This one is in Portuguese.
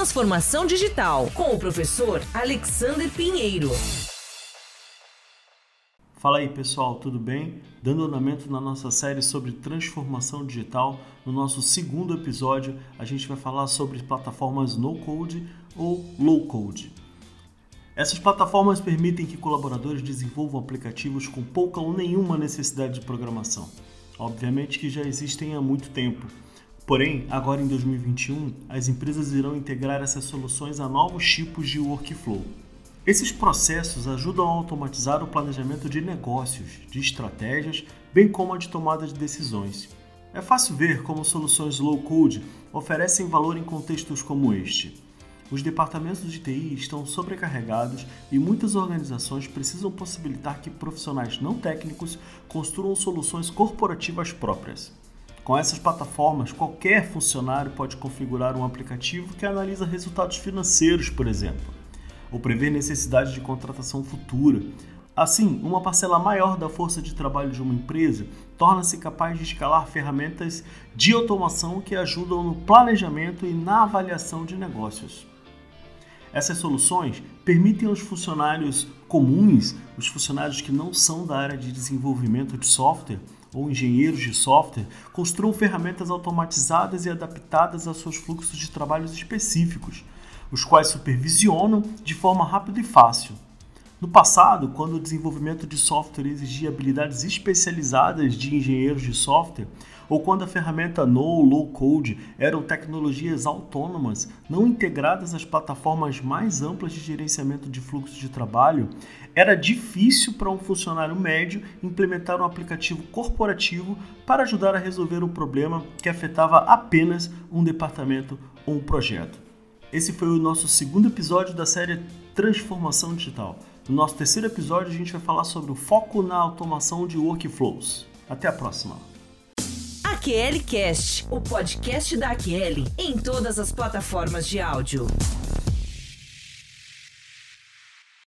Transformação Digital, com o professor Alexander Pinheiro. Fala aí pessoal, tudo bem? Dando andamento na nossa série sobre transformação digital, no nosso segundo episódio a gente vai falar sobre plataformas no code ou low code. Essas plataformas permitem que colaboradores desenvolvam aplicativos com pouca ou nenhuma necessidade de programação. Obviamente que já existem há muito tempo. Porém, agora em 2021, as empresas irão integrar essas soluções a novos tipos de workflow. Esses processos ajudam a automatizar o planejamento de negócios, de estratégias, bem como a de tomada de decisões. É fácil ver como soluções low-code oferecem valor em contextos como este os departamentos de TI estão sobrecarregados e muitas organizações precisam possibilitar que profissionais não técnicos construam soluções corporativas próprias. Com essas plataformas, qualquer funcionário pode configurar um aplicativo que analisa resultados financeiros, por exemplo, ou prever necessidade de contratação futura. Assim, uma parcela maior da força de trabalho de uma empresa torna-se capaz de escalar ferramentas de automação que ajudam no planejamento e na avaliação de negócios. Essas soluções permitem aos funcionários comuns, os funcionários que não são da área de desenvolvimento de software ou engenheiros de software, construam ferramentas automatizadas e adaptadas aos seus fluxos de trabalhos específicos, os quais supervisionam de forma rápida e fácil. No passado, quando o desenvolvimento de software exigia habilidades especializadas de engenheiros de software, ou quando a ferramenta No ou Low Code eram tecnologias autônomas, não integradas às plataformas mais amplas de gerenciamento de fluxo de trabalho, era difícil para um funcionário médio implementar um aplicativo corporativo para ajudar a resolver um problema que afetava apenas um departamento ou um projeto. Esse foi o nosso segundo episódio da série Transformação Digital. No nosso terceiro episódio, a gente vai falar sobre o foco na automação de workflows. Até a próxima! AQL Cast, o podcast da AQL, em todas as plataformas de áudio.